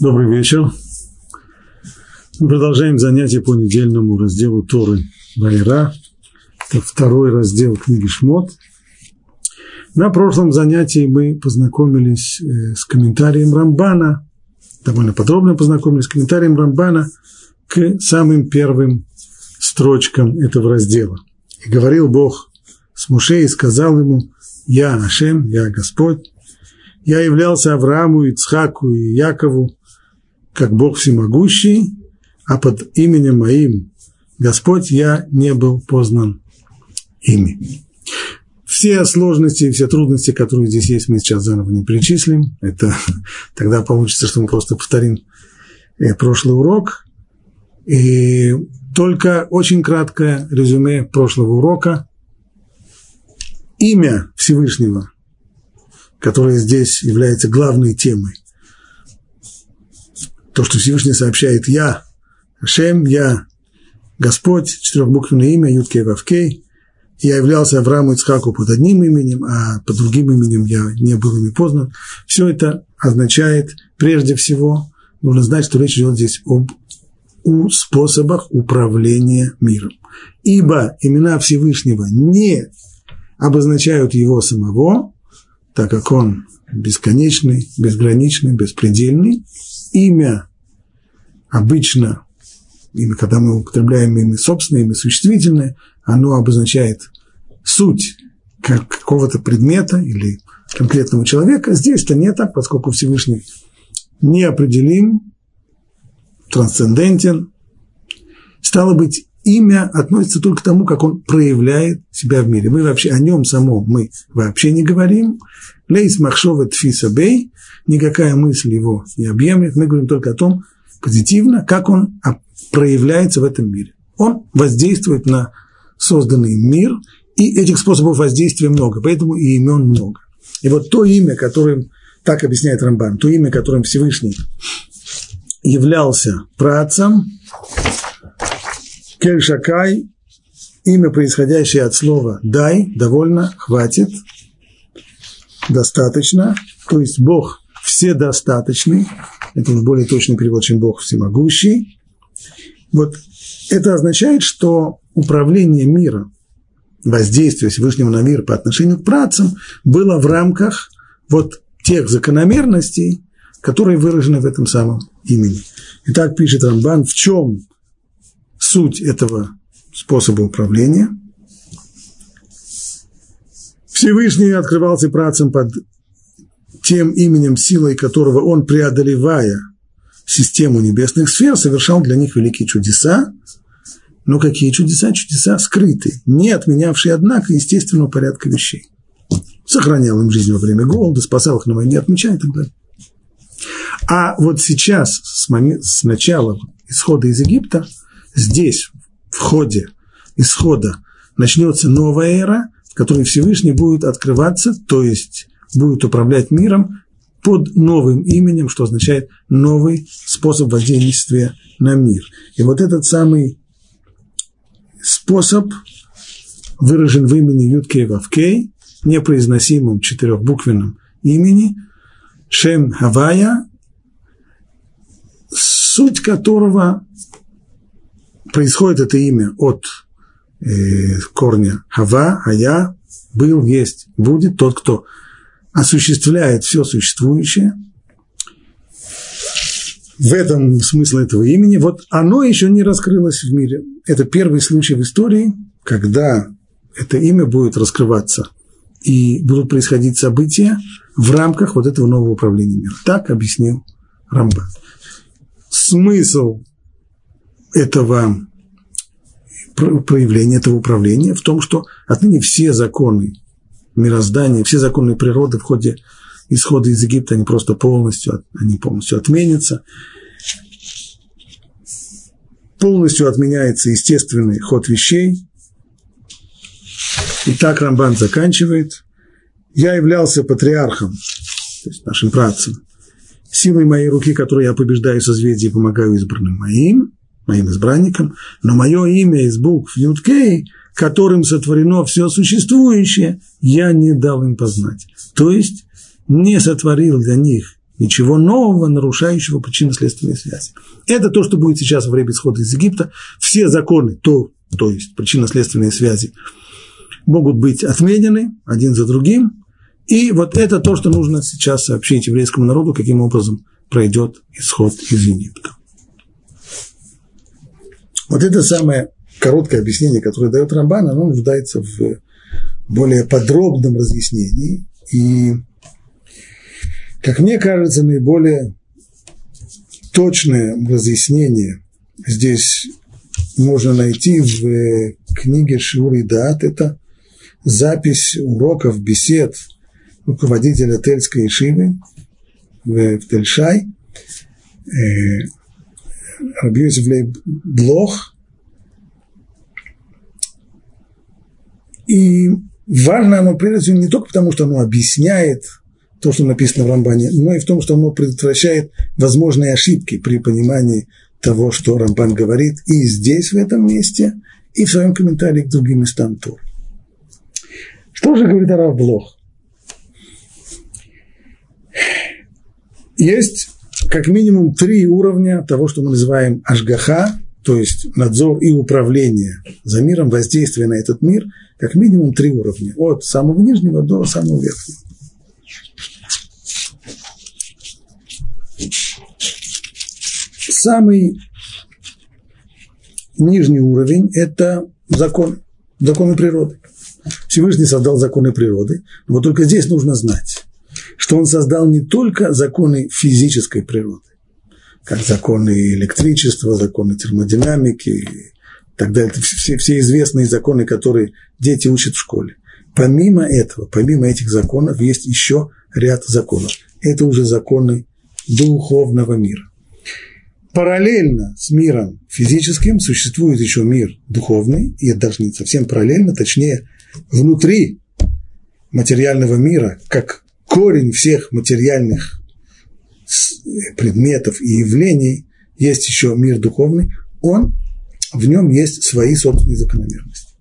Добрый вечер. Мы продолжаем занятие по недельному разделу Торы Вайра. Это второй раздел книги Шмот. На прошлом занятии мы познакомились э, с комментарием Рамбана, довольно подробно познакомились с комментарием Рамбана к самым первым строчкам этого раздела. И говорил Бог с Муше и сказал ему, «Я Ашем, я Господь, я являлся Аврааму, Ицхаку и Якову как Бог всемогущий, а под именем моим Господь я не был познан ими. Все сложности и все трудности, которые здесь есть, мы сейчас заново не перечислим. Это тогда получится, что мы просто повторим э, прошлый урок. И только очень краткое резюме прошлого урока. Имя Всевышнего, которое здесь является главной темой – то, что Всевышний сообщает «Я», Ашем, «Я», Господь, четырехбуквенное имя, Юткей Вавкей, я являлся Аврааму Ицхаку под одним именем, а под другим именем я не был ими познан. Все это означает, прежде всего, нужно знать, что речь идет здесь об у способах управления миром. Ибо имена Всевышнего не обозначают его самого, так как он бесконечный, безграничный, беспредельный. Имя обычно, имя, когда мы употребляем имя собственное, имя существительное, оно обозначает суть как какого-то предмета или конкретного человека. Здесь это не так, поскольку Всевышний неопределим, трансцендентен. Стало быть, имя относится только к тому, как он проявляет себя в мире. Мы вообще о нем самом мы вообще не говорим. Лейс махшова тфиса бей, никакая мысль его не объемлет. Мы говорим только о том, позитивно, как он проявляется в этом мире. Он воздействует на созданный мир, и этих способов воздействия много, поэтому и имен много. И вот то имя, которым, так объясняет Рамбан, то имя, которым Всевышний являлся працем, Кельшакай, имя, происходящее от слова «дай», довольно, хватит, достаточно, то есть Бог вседостаточный, это уж более точный перевод, чем Бог всемогущий. Вот это означает, что управление миром, воздействие Всевышнего на мир по отношению к працам было в рамках вот тех закономерностей, которые выражены в этом самом имени. Итак, пишет Рамбан, в чем суть этого способа управления. Всевышний открывался працам под тем именем, силой которого он, преодолевая систему небесных сфер, совершал для них великие чудеса. Но какие чудеса? Чудеса скрытые, не отменявшие, однако, естественного порядка вещей. Сохранял им жизнь во время голода, спасал их на войне, отмечая и так далее. А вот сейчас, с, момент, с начала исхода из Египта, здесь, в ходе исхода, начнется новая эра, в которой Всевышний будет открываться, то есть будет управлять миром под новым именем, что означает новый способ воздействия на мир. И вот этот самый способ выражен в имени Юткей Вавкей, непроизносимом четырехбуквенном имени, Шем Хавая, суть которого происходит это имя от э, корня Хава, а я был, есть, будет тот, кто осуществляет все существующее. В этом смысл этого имени. Вот оно еще не раскрылось в мире. Это первый случай в истории, когда это имя будет раскрываться и будут происходить события в рамках вот этого нового управления миром. Так объяснил Рамбан. Смысл этого проявления, этого управления в том, что отныне все законы мироздания, все законы природы в ходе исхода из Египта, они просто полностью, они полностью отменятся. Полностью отменяется естественный ход вещей. И так Рамбан заканчивает. Я являлся патриархом, то есть нашим працем, силой моей руки, которой я побеждаю созвездие и помогаю избранным моим, моим избранникам, но мое имя из букв Юткей – которым сотворено все существующее, я не дал им познать. То есть не сотворил для них ничего нового, нарушающего причинно-следственные связи. Это то, что будет сейчас во время исхода из Египта. Все законы, то, то есть причинно-следственные связи, могут быть отменены один за другим. И вот это то, что нужно сейчас сообщить еврейскому народу, каким образом пройдет исход из Египта. Вот это самое короткое объяснение, которое дает Рамбан, оно нуждается в более подробном разъяснении. И, как мне кажется, наиболее точное разъяснение здесь можно найти в книге Шиур и Даат. Это запись уроков, бесед руководителя Тельской Ишивы в, Тельшай, э, Рабиосиф Блох. И важно оно, прежде всего, не только потому, что оно объясняет то, что написано в Рамбане, но и в том, что оно предотвращает возможные ошибки при понимании того, что Рамбан говорит и здесь, в этом месте, и в своем комментарии к другим местам Тур. Что же говорит Арав Блох? Есть как минимум три уровня того, что мы называем ашгаха, то есть надзор и управление за миром, воздействие на этот мир, как минимум три уровня, от самого нижнего до самого верхнего. Самый нижний уровень – это закон, законы природы. Всевышний создал законы природы, но вот только здесь нужно знать, что он создал не только законы физической природы, как законы электричества, законы термодинамики и так далее, это все, все известные законы, которые дети учат в школе. Помимо этого, помимо этих законов, есть еще ряд законов. Это уже законы духовного мира. Параллельно с миром физическим существует еще мир духовный, и это даже не совсем параллельно, точнее, внутри материального мира, как корень всех материальных предметов и явлений, есть еще мир духовный, он, в нем есть свои собственные закономерности.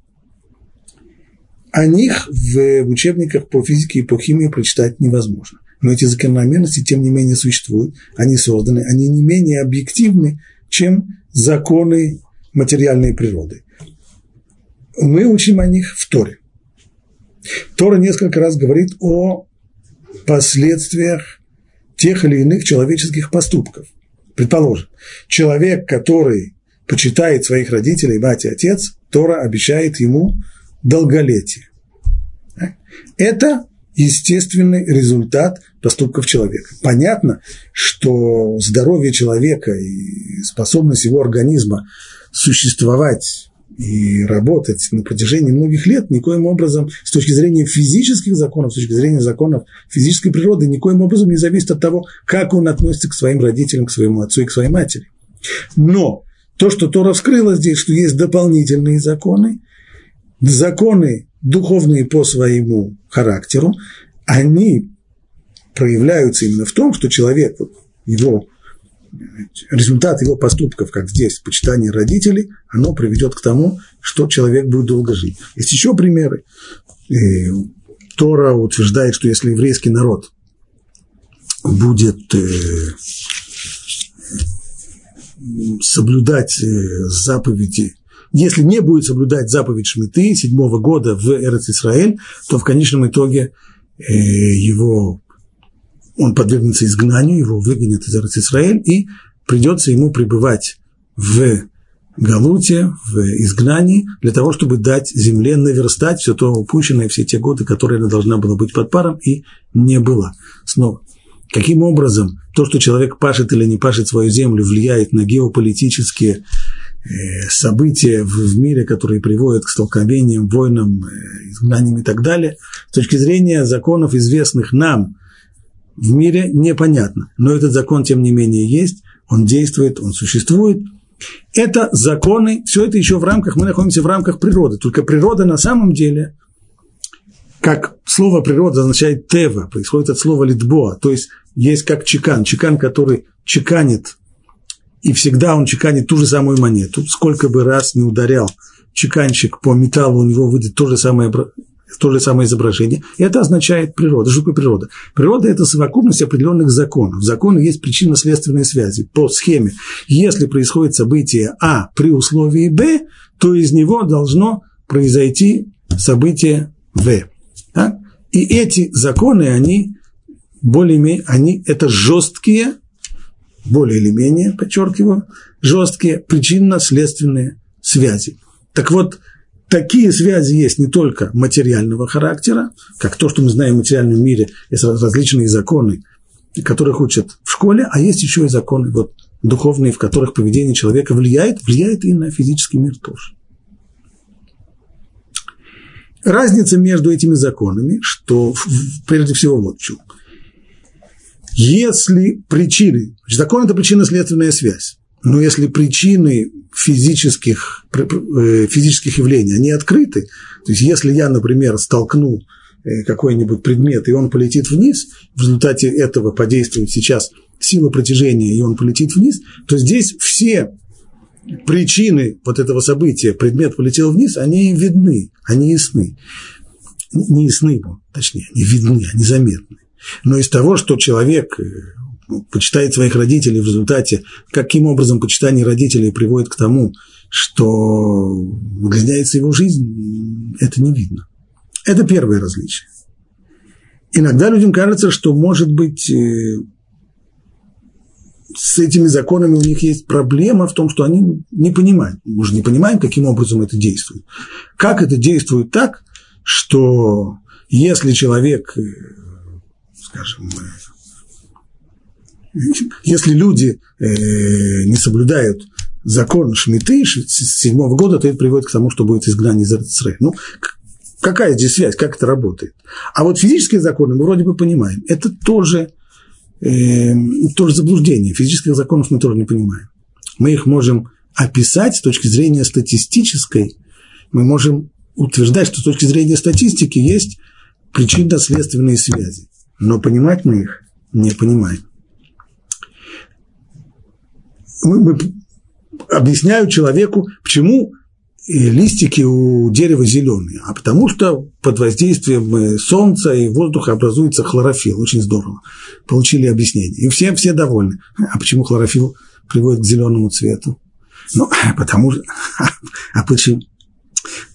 О них в учебниках по физике и по химии прочитать невозможно. Но эти закономерности, тем не менее, существуют, они созданы, они не менее объективны, чем законы материальной природы. Мы учим о них в Торе. Тора несколько раз говорит о последствиях тех или иных человеческих поступков. Предположим, человек, который почитает своих родителей, мать и отец, Тора обещает ему долголетие. Это естественный результат поступков человека. Понятно, что здоровье человека и способность его организма существовать и работать на протяжении многих лет никоим образом, с точки зрения физических законов, с точки зрения законов физической природы, никоим образом не зависит от того, как он относится к своим родителям, к своему отцу и к своей матери. Но то, что Тора вскрыла здесь, что есть дополнительные законы, законы духовные по своему характеру, они проявляются именно в том, что человек, его результат его поступков, как здесь, почитание родителей, оно приведет к тому, что человек будет долго жить. Есть еще примеры. Тора утверждает, что если еврейский народ будет э, соблюдать э, заповеди, если не будет соблюдать заповедь Шмиты седьмого года в Эрец Исраэль, то в конечном итоге э, его он подвергнется изгнанию, его выгонят из Израиль, и придется ему пребывать в Галуте, в изгнании, для того, чтобы дать земле наверстать все то упущенное, все те годы, которые она должна была быть под паром, и не была. Снова, каким образом то, что человек пашет или не пашет свою землю, влияет на геополитические э, события в, мире, которые приводят к столкновениям, войнам, э, изгнаниям и так далее, с точки зрения законов, известных нам – в мире непонятно. Но этот закон, тем не менее, есть, он действует, он существует. Это законы, все это еще в рамках, мы находимся в рамках природы. Только природа на самом деле, как слово природа означает тева, происходит от слова литбоа, то есть есть как чекан, чекан, который чеканит, и всегда он чеканит ту же самую монету, сколько бы раз не ударял чеканщик по металлу, у него выйдет то же самое то же самое изображение. Это означает природа. Что такое природа? Природа – это совокупность определенных законов. В законе есть причинно-следственные связи по схеме. Если происходит событие А при условии Б, то из него должно произойти событие В. Да? И эти законы, они более-менее, они это жесткие, более или менее, подчеркиваю, жесткие причинно-следственные связи. Так вот, такие связи есть не только материального характера, как то, что мы знаем в материальном мире, есть различные законы, которых учат в школе, а есть еще и законы вот, духовные, в которых поведение человека влияет, влияет и на физический мир тоже. Разница между этими законами, что прежде всего вот в чем. Если причины, закон – это причинно-следственная связь, но если причины физических, э, физических явлений, они открыты, то есть если я, например, столкну э, какой-нибудь предмет, и он полетит вниз, в результате этого подействует сейчас сила притяжения, и он полетит вниз, то здесь все причины вот этого события, предмет полетел вниз, они видны, они ясны. Не ясны, точнее, они видны, они заметны. Но из того, что человек э, почитает своих родителей в результате, каким образом почитание родителей приводит к тому, что удлиняется его жизнь, это не видно. Это первое различие. Иногда людям кажется, что, может быть, э, с этими законами у них есть проблема в том, что они не понимают. Мы же не понимаем, каким образом это действует. Как это действует так, что если человек, э, скажем, если люди э, не соблюдают закон Шмиты седьмого года, то это приводит к тому, что будет изгнание из Израиля. Ну, какая здесь связь, как это работает? А вот физические законы мы вроде бы понимаем. Это тоже э, тоже заблуждение. Физических законов мы тоже не понимаем. Мы их можем описать с точки зрения статистической. Мы можем утверждать, что с точки зрения статистики есть причинно-следственные связи. Но понимать мы их не понимаем. Мы, мы объясняю человеку, почему листики у дерева зеленые, а потому что под воздействием э, солнца и воздуха образуется хлорофилл. Очень здорово. Получили объяснение. И все, все довольны. А почему хлорофилл приводит к зеленому цвету? Ну, потому что... А почему?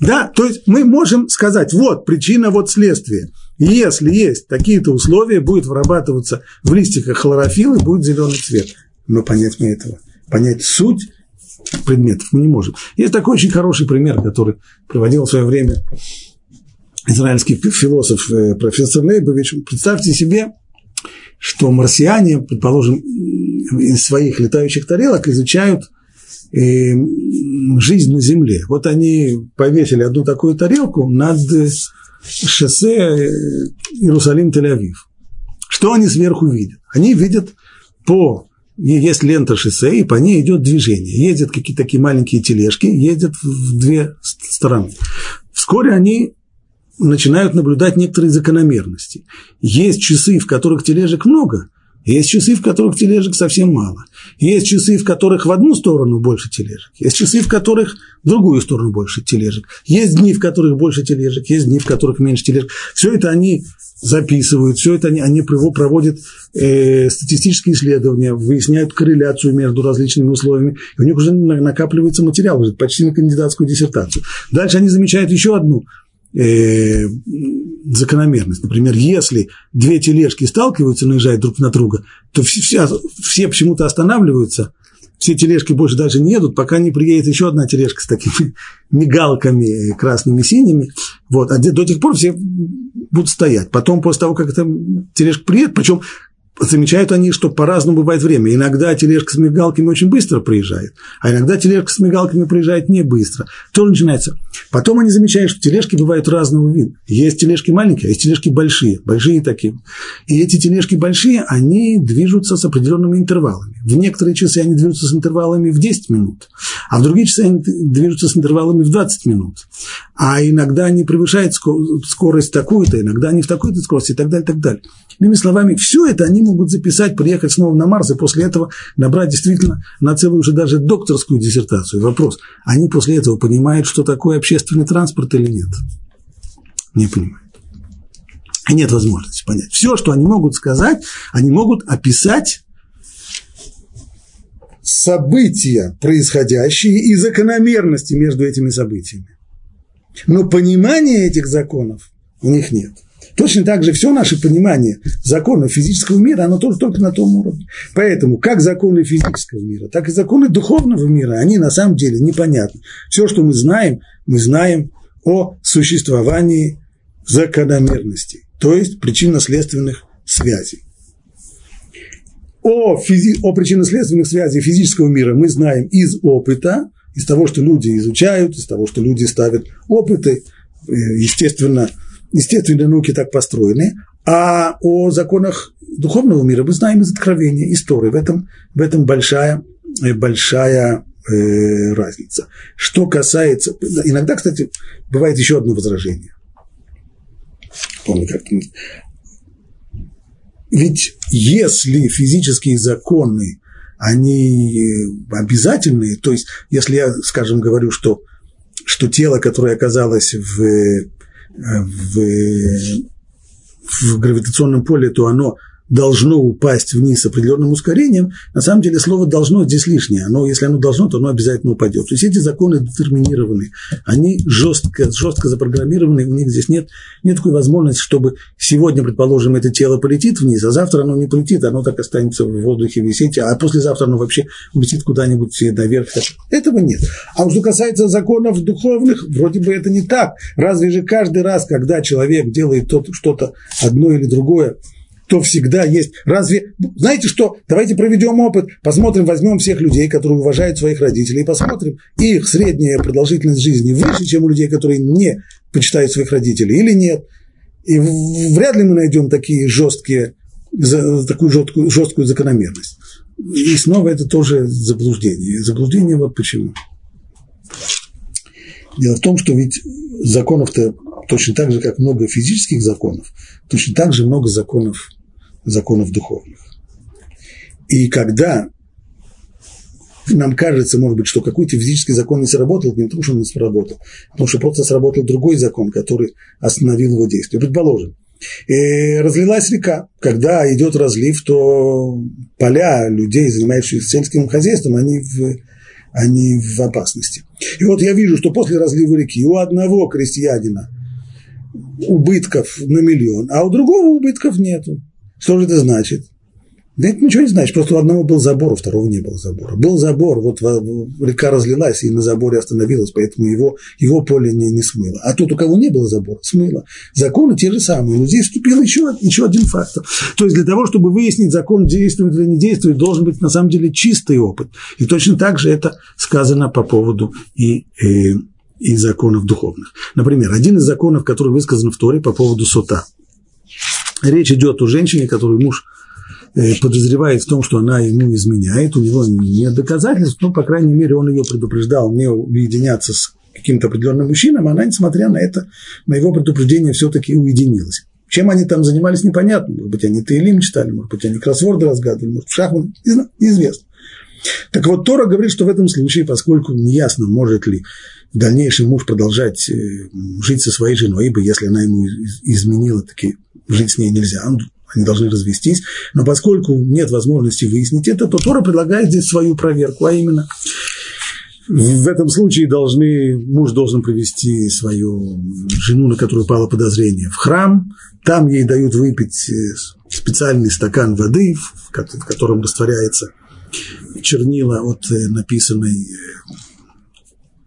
Да, то есть мы можем сказать, вот причина, вот следствие. Если есть такие-то условия, будет вырабатываться в листиках хлорофилл и будет зеленый цвет. Но понять мы этого, понять суть предметов мы не можем. Есть такой очень хороший пример, который приводил в свое время израильский философ э, профессор Лейбович. Представьте себе, что марсиане, предположим, из своих летающих тарелок изучают э, жизнь на Земле. Вот они повесили одну такую тарелку над шоссе э, Иерусалим-Тель-Авив. Что они сверху видят? Они видят по есть лента шоссе, и по ней идет движение. Ездят какие-то такие маленькие тележки, ездят в две стороны. Вскоре они начинают наблюдать некоторые закономерности. Есть часы, в которых тележек много, есть часы, в которых тележек совсем мало. Есть часы, в которых в одну сторону больше тележек. Есть часы, в которых в другую сторону больше тележек. Есть дни, в которых больше тележек. Есть дни, в которых меньше тележек. Все это они записывают, все это они, они проводят э, статистические исследования, выясняют корреляцию между различными условиями, и у них уже накапливается материал, уже почти на кандидатскую диссертацию. Дальше они замечают еще одну э, закономерность. Например, если две тележки сталкиваются, наезжают друг на друга, то все, все почему-то останавливаются, все тележки больше даже не едут, пока не приедет еще одна тележка с такими мигалками красными, синими. Вот. А до тех пор все будут стоять. Потом, после того, как эта тележка приедет, причем замечают они, что по-разному бывает время. Иногда тележка с мигалками очень быстро приезжает, а иногда тележка с мигалками приезжает не быстро. Тоже начинается. Потом они замечают, что тележки бывают разного вида. Есть тележки маленькие, а есть тележки большие, большие такие. И эти тележки большие, они движутся с определенными интервалами. В некоторые часы они движутся с интервалами в 10 минут, а в другие часы они движутся с интервалами в 20 минут. А иногда они превышают скорость такую-то, иногда они в такой-то скорости и так далее, и так далее. Иными словами, все это они могут записать, приехать снова на Марс и после этого набрать действительно на целую уже даже докторскую диссертацию. Вопрос, они после этого понимают, что такое общественный транспорт или нет? не понимают. И нет возможности понять. Все, что они могут сказать, они могут описать события, происходящие, и закономерности между этими событиями. Но понимания этих законов у них нет. Точно так же все наше понимание законов физического мира, оно тоже только на том уровне. Поэтому как законы физического мира, так и законы духовного мира, они на самом деле непонятны. Все, что мы знаем, мы знаем о существовании закономерностей, то есть причинно-следственных связей. О, физи- о причинно-следственных связях физического мира мы знаем из опыта, из того, что люди изучают, из того, что люди ставят опыты, э, естественно, естественные науки так построены, а о законах духовного мира мы знаем из откровения, истории. В этом, в этом большая, э, большая э, разница. Что касается... Иногда, кстати, бывает еще одно возражение. Помню, как ведь если физические законы, они обязательные, то есть если я, скажем, говорю, что, что тело, которое оказалось в в, в гравитационном поле, то оно должно упасть вниз с определенным ускорением, на самом деле слово «должно» здесь лишнее. Оно, если оно должно, то оно обязательно упадет. То есть эти законы детерминированы, они жестко, жестко запрограммированы, у них здесь нет, нет такой возможности, чтобы сегодня, предположим, это тело полетит вниз, а завтра оно не полетит, оно так останется в воздухе висеть, а послезавтра оно вообще улетит куда-нибудь наверх. Этого нет. А что касается законов духовных, вроде бы это не так. Разве же каждый раз, когда человек делает что-то одно или другое, то всегда есть. Разве, знаете что, давайте проведем опыт, посмотрим, возьмем всех людей, которые уважают своих родителей, посмотрим, их средняя продолжительность жизни выше, чем у людей, которые не почитают своих родителей или нет. И вряд ли мы найдем такие жесткие, такую жесткую, жесткую закономерность. И снова это тоже заблуждение. Заблуждение вот почему. Дело в том, что ведь законов-то точно так же, как много физических законов, точно так же много законов законов духовных. И когда нам кажется, может быть, что какой-то физический закон не сработал, не потому что он не сработал, а потому что просто сработал другой закон, который остановил его действие. Предположим, и разлилась река. Когда идет разлив, то поля людей, занимающихся сельским хозяйством, они в, они в опасности. И вот я вижу, что после разлива реки у одного крестьянина убытков на миллион, а у другого убытков нету. Что же это значит? Да это ничего не значит, просто у одного был забор, у второго не было забора. Был забор, вот река разлилась и на заборе остановилась, поэтому его, его поле не, не смыло. А тут, у кого не было забора, смыло. Законы те же самые, но здесь вступил еще, еще один фактор. То есть для того, чтобы выяснить, закон действует или не действует, должен быть на самом деле чистый опыт. И точно так же это сказано по поводу и, и, и законов духовных. Например, один из законов, который высказан в Торе по поводу сота – Речь идет о женщине, которую муж э, подозревает в том, что она ему изменяет, у него нет доказательств, но, по крайней мере, он ее предупреждал не уединяться с каким-то определенным мужчиной, она, несмотря на это, на его предупреждение все-таки уединилась. Чем они там занимались, непонятно. Может быть, они Таилим читали, может быть, они кроссворды разгадывали, может, шахмат, неизвестно. Так вот, Тора говорит, что в этом случае, поскольку неясно, может ли в дальнейшем муж продолжать э, жить со своей женой, ибо если она ему изменила, таки жить с ней нельзя, они должны развестись. Но поскольку нет возможности выяснить это, то Тора предлагает здесь свою проверку, а именно в этом случае должны, муж должен привести свою жену, на которую пало подозрение, в храм. Там ей дают выпить э, специальный стакан воды, в котором растворяется чернила от э, написанной,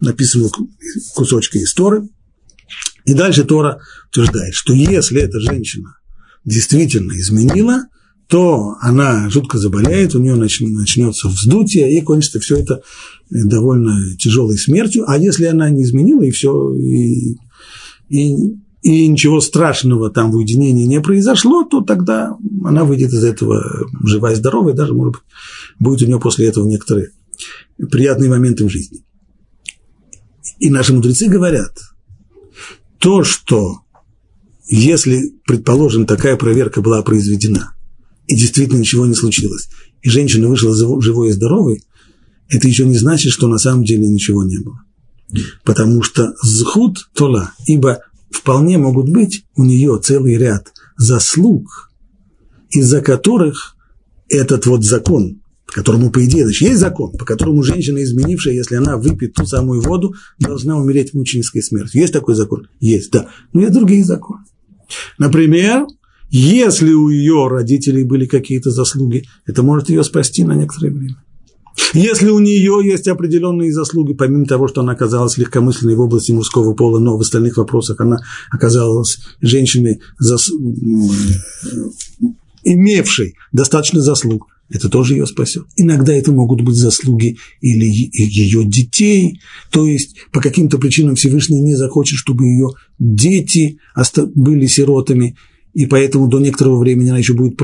написанного кусочка истории. И дальше Тора утверждает, что если эта женщина действительно изменила, то она жутко заболеет, у нее начнется вздутие, и кончится все это э, довольно тяжелой смертью. А если она не изменила, и все, и, и, и ничего страшного там в уединении не произошло, то тогда она выйдет из этого живая и здоровая, даже, может быть, будет у нее после этого некоторые приятные моменты в жизни. И наши мудрецы говорят, то, что если, предположим, такая проверка была произведена, и действительно ничего не случилось, и женщина вышла живой и здоровой, это еще не значит, что на самом деле ничего не было. Потому что зхут тола, ибо вполне могут быть у нее целый ряд заслуг, из-за которых этот вот закон, которому, по идее, значит, есть закон, по которому женщина, изменившая, если она выпьет ту самую воду, должна умереть мученической смертью. Есть такой закон? Есть, да. Но есть другие законы. Например, если у ее родителей были какие-то заслуги, это может ее спасти на некоторое время. Если у нее есть определенные заслуги, помимо того, что она оказалась легкомысленной в области мужского пола, но в остальных вопросах она оказалась женщиной, зас... имевшей достаточно заслуг, это тоже ее спасет. Иногда это могут быть заслуги или ее детей, то есть по каким-то причинам Всевышний не захочет, чтобы ее дети были сиротами, и поэтому до некоторого времени она еще будет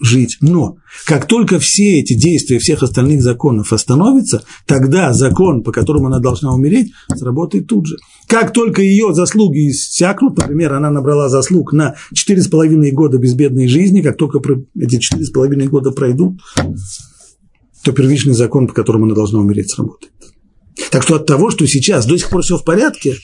жить. Но как только все эти действия всех остальных законов остановятся, тогда закон, по которому она должна умереть, сработает тут же. Как только ее заслуги иссякнут, например, она набрала заслуг на 4,5 года безбедной жизни, как только эти 4,5 года пройдут, то первичный закон, по которому она должна умереть, сработает. Так что от того, что сейчас до сих пор все в порядке,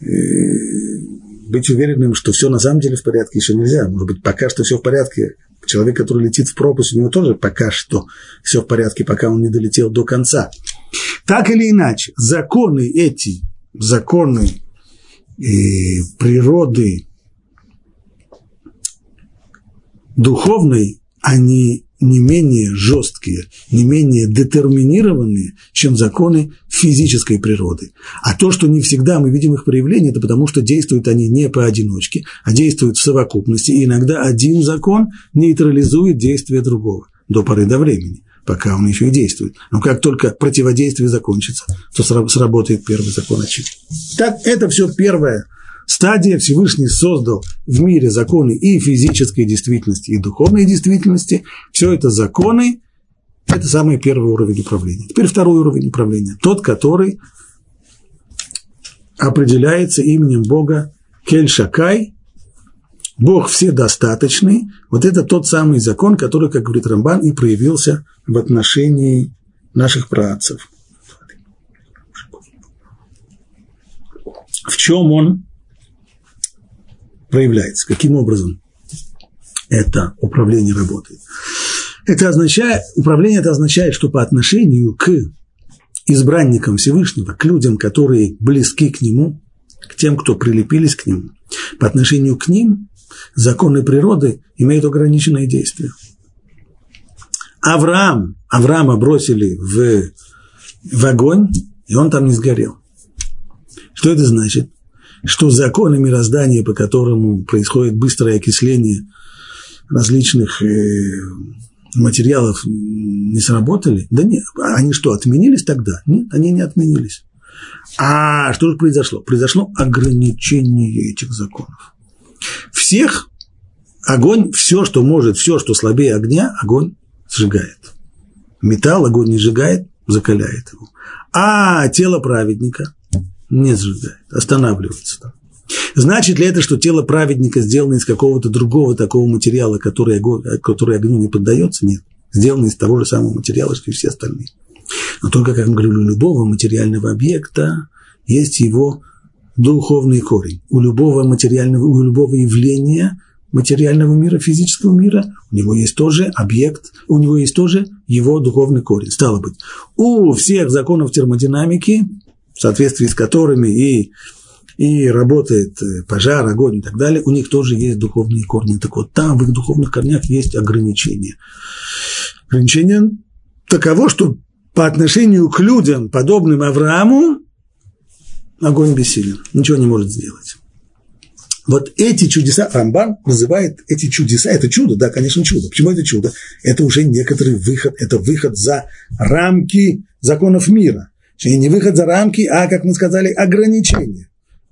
э, быть уверенным, что все на самом деле в порядке, еще нельзя. Может быть, пока что все в порядке. Человек, который летит в пропасть, у него тоже пока что все в порядке, пока он не долетел до конца. Так или иначе, законы эти, законы э, природы духовной, они не менее жесткие, не менее детерминированные, чем законы физической природы. А то, что не всегда мы видим их проявление, это потому что действуют они не поодиночке, а действуют в совокупности. И иногда один закон нейтрализует действие другого до поры до времени, пока он еще и действует. Но как только противодействие закончится, то сработает первый закон очевидно. Так, это все первое стадия Всевышний создал в мире законы и физической действительности, и духовной действительности. Все это законы, это самый первый уровень управления. Теперь второй уровень управления, тот, который определяется именем Бога Кель-Шакай, Бог вседостаточный, вот это тот самый закон, который, как говорит Рамбан, и проявился в отношении наших працев. В чем он проявляется. Каким образом это управление работает? Это означает, управление это означает, что по отношению к избранникам Всевышнего, к людям, которые близки к Нему, к тем, кто прилепились к Нему, по отношению к ним законы природы имеют ограниченное действие. Авраам, Авраама бросили в, в огонь, и он там не сгорел. Что это значит? Что законы мироздания, по которому происходит быстрое окисление различных э, материалов, не сработали? Да нет, они что, отменились тогда? Нет, они не отменились. А что же произошло? Произошло ограничение этих законов. Всех огонь, все, что может, все, что слабее огня, огонь сжигает. Металл огонь не сжигает, закаляет его. А тело праведника не сжигает, останавливается там. Значит ли это, что тело праведника сделано из какого-то другого такого материала, который, который огню не поддается? Нет. Сделано из того же самого материала, что и все остальные. Но только, как мы говорили, у любого материального объекта есть его духовный корень. У любого материального, у любого явления материального мира, физического мира, у него есть тоже объект, у него есть тоже его духовный корень. Стало быть, у всех законов термодинамики в соответствии с которыми и, и работает э, пожар, огонь и так далее, у них тоже есть духовные корни. Так вот, там в их духовных корнях есть ограничения. Ограничение таково, что по отношению к людям, подобным Аврааму, огонь бессилен, ничего не может сделать. Вот эти чудеса, Рамбан называет эти чудеса, это чудо, да, конечно, чудо. Почему это чудо? Это уже некоторый выход, это выход за рамки законов мира. И не выход за рамки, а, как мы сказали, ограничение.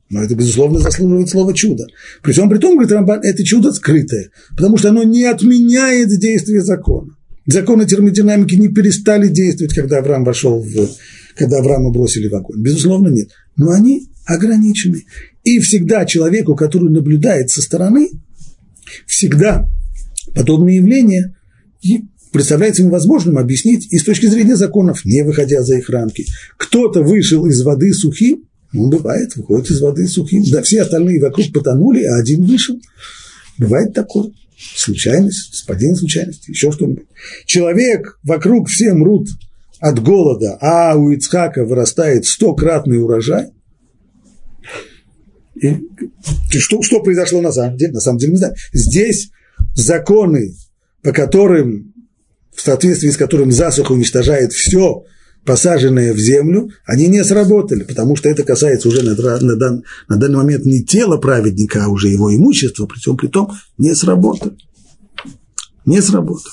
Но это, безусловно, заслуживает слова чудо. При всем при том, говорит Рамбан, это чудо скрытое, потому что оно не отменяет действие закона. Законы термодинамики не перестали действовать, когда Авраам вошел в... когда Авраама бросили в огонь. Безусловно, нет. Но они ограничены. И всегда человеку, который наблюдает со стороны, всегда подобные явления представляется ему возможным объяснить и с точки зрения законов, не выходя за их рамки. Кто-то вышел из воды сухим, Он бывает, выходит из воды сухим. Да, все остальные вокруг потонули, а один вышел. Бывает такое. Случайность, совпадение случайности, еще что-нибудь. Человек, вокруг все мрут от голода, а у Ицхака вырастает стократный урожай. И что, что произошло на самом деле? На самом деле не знаю. Здесь законы, по которым, в соответствии с которым засуха уничтожает все, посаженные в землю, они не сработали, потому что это касается уже на, на, дан, на данный момент не тела праведника, а уже его имущества, при всем при том не сработали. Не сработали.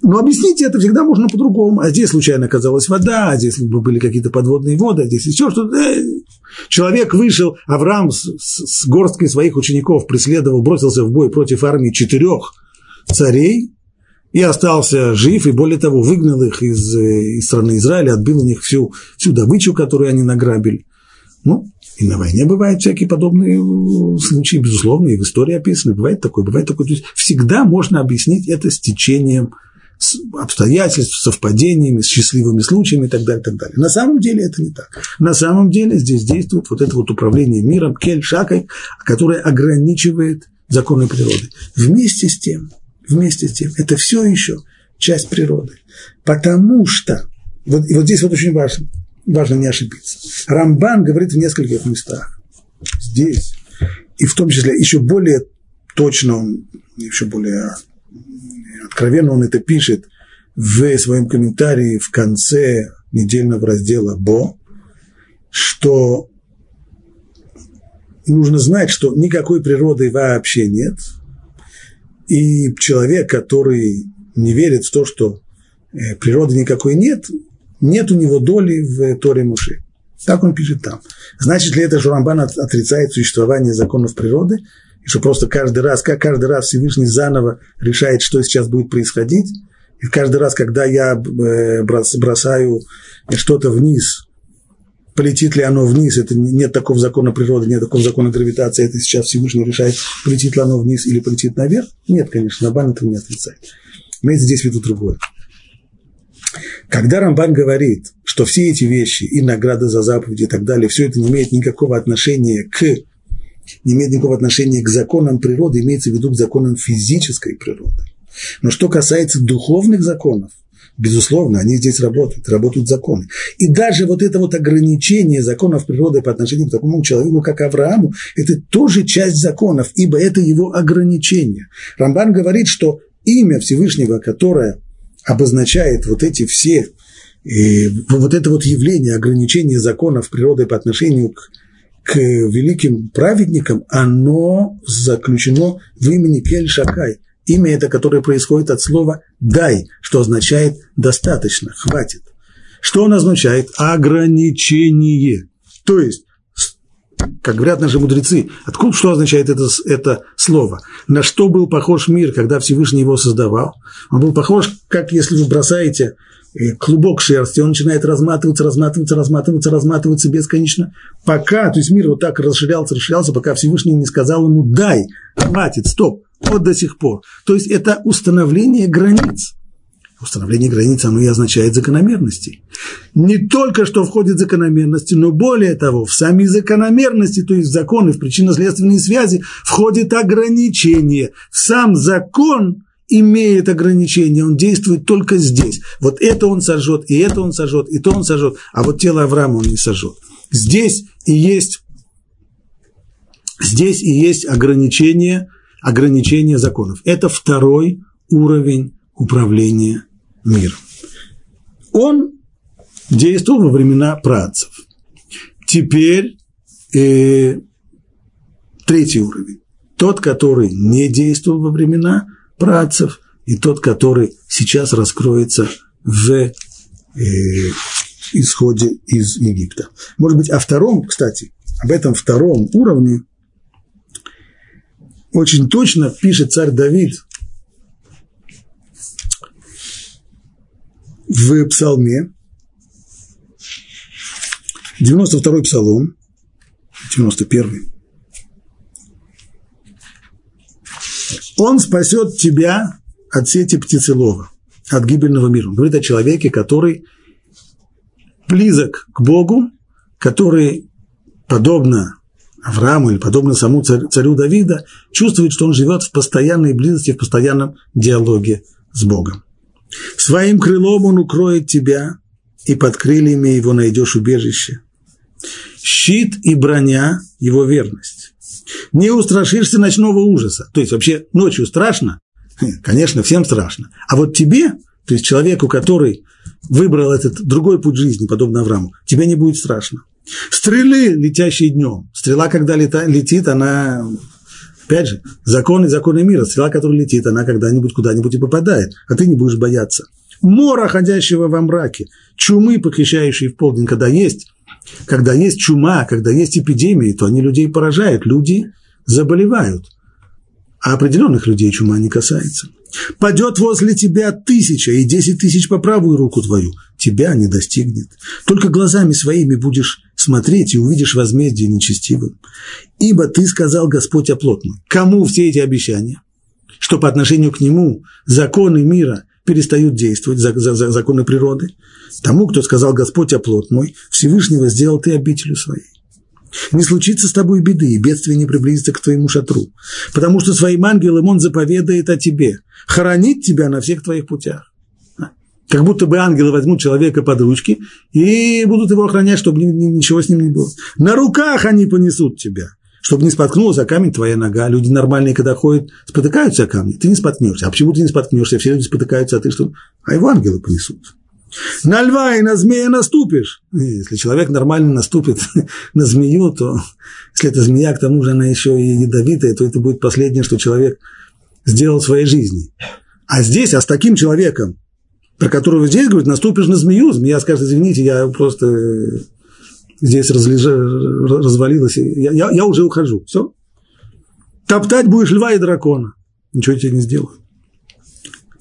Но объяснить это всегда можно по-другому. А здесь случайно оказалась вода, а здесь были какие-то подводные воды, а здесь еще что-то. Э, человек вышел, Авраам с, с, с горсткой своих учеников преследовал, бросился в бой против армии четырех царей, и остался жив, и более того, выгнал их из, э, из страны Израиля, отбил у них всю, всю добычу, которую они награбили. Ну, и на войне бывают всякие подобные э, случаи, безусловно, и в истории описаны, бывает такое, бывает такое. То есть всегда можно объяснить это с течением обстоятельств, совпадениями, с счастливыми случаями и так далее, и так далее. На самом деле это не так. На самом деле здесь действует вот это вот управление миром, кель шакой, которое ограничивает законы природы. Вместе с тем, вместе с тем, это все еще часть природы. Потому что, вот, и вот здесь вот очень важно, важно не ошибиться. Рамбан говорит в нескольких местах, здесь, и в том числе еще более точно, он, еще более откровенно он это пишет в своем комментарии в конце недельного раздела Бо, что нужно знать, что никакой природы вообще нет – и человек, который не верит в то, что э, природы никакой нет, нет у него доли в Торе Муши. Так он пишет там. Значит ли это, что Рамбан отрицает существование законов природы? И что просто каждый раз, как каждый раз Всевышний заново решает, что сейчас будет происходить? И каждый раз, когда я э, бросаю что-то вниз, полетит ли оно вниз, это нет такого закона природы, нет такого закона гравитации, это сейчас Всевышний решает, полетит ли оно вниз или полетит наверх. Нет, конечно, Рамбан этого не отрицает. Имеется здесь в виду другое. Когда Рамбан говорит, что все эти вещи, и награда за заповеди и так далее, все это не имеет никакого отношения к не имеет никакого отношения к законам природы, имеется в виду к законам физической природы. Но что касается духовных законов, Безусловно, они здесь работают, работают законы. И даже вот это вот ограничение законов природы по отношению к такому человеку, как Аврааму, это тоже часть законов, ибо это его ограничение. Рамбан говорит, что имя Всевышнего, которое обозначает вот эти все, и э, вот это вот явление ограничения законов природы по отношению к, к великим праведникам, оно заключено в имени Кель-Шакай – Имя это, которое происходит от слова «дай», что означает «достаточно», «хватит». Что он означает? Ограничение. То есть, как говорят наши мудрецы, откуда что означает это, это слово? На что был похож мир, когда Всевышний его создавал? Он был похож, как если вы бросаете э, клубок шерсти, он начинает разматываться, разматываться, разматываться, разматываться бесконечно, пока, то есть мир вот так расширялся, расширялся, пока Всевышний не сказал ему «дай», хватит, стоп, вот до сих пор. То есть это установление границ. Установление границ, оно и означает закономерности. Не только что входит закономерности, но более того, в сами закономерности, то есть в законы, в причинно-следственные связи, входит ограничение. Сам закон имеет ограничения, он действует только здесь. Вот это он сожжет, и это он сожжет, и то он сожжет, а вот тело Авраама он не сожжет. Здесь и есть, здесь и есть ограничение – ограничения законов. Это второй уровень управления миром. Он действовал во времена працев. Теперь э, третий уровень. Тот, который не действовал во времена працев, и тот, который сейчас раскроется в э, исходе из Египта. Может быть, о втором, кстати, об этом втором уровне очень точно пишет царь Давид в псалме, 92-й псалом, 91-й. Он спасет тебя от сети птицелова, от гибельного мира. Он говорит о человеке, который близок к Богу, который подобно Аврааму или подобно самому царю Давида, чувствует, что он живет в постоянной близости, в постоянном диалоге с Богом. Своим крылом он укроет тебя, и под крыльями его найдешь убежище. Щит и броня – его верность. Не устрашишься ночного ужаса. То есть вообще ночью страшно? Конечно, всем страшно. А вот тебе, то есть человеку, который выбрал этот другой путь жизни, подобно Аврааму, тебе не будет страшно. Стрелы, летящие днем. Стрела, когда лета, летит, она, опять же, законы, законы мира. Стрела, которая летит, она когда-нибудь куда-нибудь и попадает, а ты не будешь бояться. Мора, ходящего во мраке, чумы, похищающие в полдень, когда есть, когда есть чума, когда есть эпидемии, то они людей поражают, люди заболевают. А определенных людей чума не касается. Падет возле тебя тысяча и десять тысяч по правую руку твою, тебя не достигнет. Только глазами своими будешь смотреть и увидишь возмездие нечестивым. Ибо ты сказал Господь оплот мой. Кому все эти обещания? Что по отношению к нему законы мира перестают действовать, за, за, за законы природы. Тому, кто сказал Господь оплот мой, Всевышнего сделал ты обителю своей. Не случится с тобой беды, и бедствие не приблизится к твоему шатру, потому что своим ангелом он заповедает о тебе, хоронить тебя на всех твоих путях. Как будто бы ангелы возьмут человека под ручки и будут его охранять, чтобы ничего с ним не было. На руках они понесут тебя, чтобы не споткнулся о камень твоя нога. Люди нормальные, когда ходят, спотыкаются о камни, ты не споткнешься. А почему ты не споткнешься? Все люди спотыкаются, а ты что? А его ангелы понесут. На льва и на змея наступишь. Если человек нормально наступит на змею, то если эта змея, к тому же она еще и ядовитая, то это будет последнее, что человек сделал в своей жизни. А здесь, а с таким человеком, про которого здесь говорит, наступишь на змею, змея скажет, извините, я просто э, здесь разлежа, развалилась, я, я, я уже ухожу, все. Топтать будешь льва и дракона, ничего тебе не сделаю.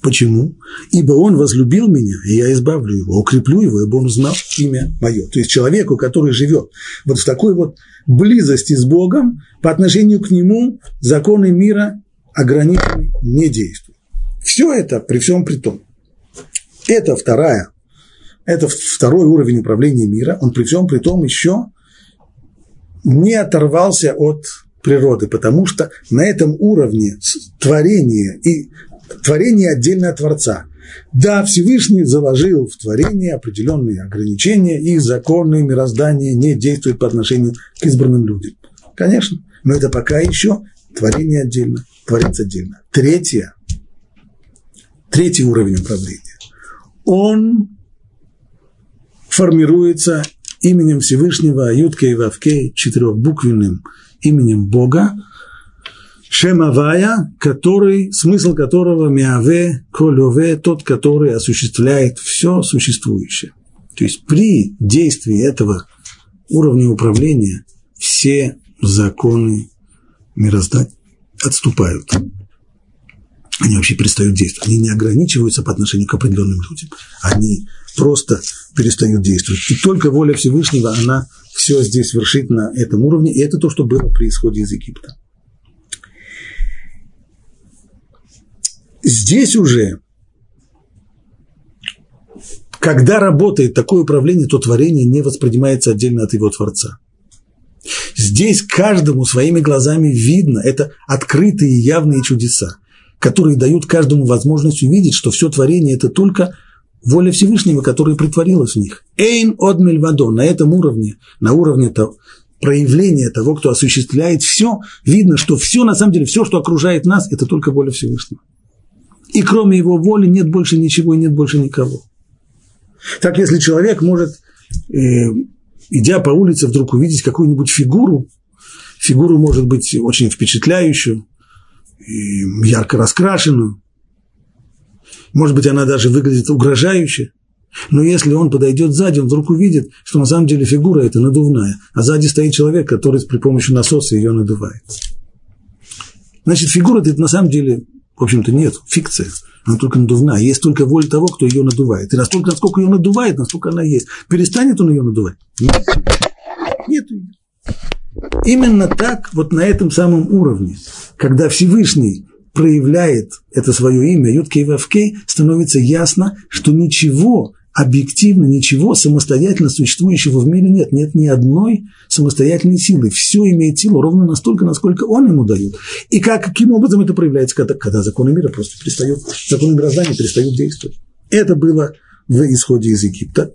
Почему? Ибо он возлюбил меня, и я избавлю его, укреплю его, ибо он узнал имя мое. То есть человеку, который живет вот в такой вот близости с Богом, по отношению к нему законы мира ограничены, не действуют. Все это при всем при том. Это вторая, это второй уровень управления мира, он при всем при том еще не оторвался от природы, потому что на этом уровне творения и творение отдельно от Творца. Да, Всевышний заложил в творение определенные ограничения, и законы мироздания не действуют по отношению к избранным людям. Конечно, но это пока еще творение отдельно, творец отдельно. Третье, третий уровень управления. Он формируется именем Всевышнего, Юткей Вавкей, четырехбуквенным именем Бога, Шемавая, который, смысл которого Миаве, Колеве, тот, который осуществляет все существующее. То есть при действии этого уровня управления все законы мироздания отступают. Они вообще перестают действовать. Они не ограничиваются по отношению к определенным людям. Они просто перестают действовать. И только воля Всевышнего, она все здесь вершит на этом уровне. И это то, что было при исходе из Египта. Здесь уже, когда работает такое управление, то творение не воспринимается отдельно от его Творца. Здесь каждому своими глазами видно, это открытые явные чудеса, которые дают каждому возможность увидеть, что все творение – это только воля Всевышнего, которая притворилась в них. Эйн от мельвадо, на этом уровне, на уровне того, проявления того, кто осуществляет все, видно, что все, на самом деле, все, что окружает нас, это только воля Всевышнего и кроме его воли нет больше ничего и нет больше никого. Так, если человек может, э, идя по улице, вдруг увидеть какую-нибудь фигуру, фигуру может быть очень впечатляющую, ярко раскрашенную, может быть, она даже выглядит угрожающе, но если он подойдет сзади, он вдруг увидит, что на самом деле фигура эта надувная, а сзади стоит человек, который при помощи насоса ее надувает. Значит, фигура это на самом деле в общем-то, нет, фикция. Она только надувная. Есть только воля того, кто ее надувает. И настолько, насколько ее надувает, насколько она есть. Перестанет он ее надувать? Нет. Нет ее. Именно так, вот на этом самом уровне, когда Всевышний проявляет это свое имя, Юткей Вавкей, становится ясно, что ничего объективно ничего самостоятельно существующего в мире нет. Нет ни одной самостоятельной силы. Все имеет силу ровно настолько, насколько он ему дает. И как, каким образом это проявляется, когда, когда законы мира просто перестают, законы мироздания перестают действовать. Это было в исходе из Египта.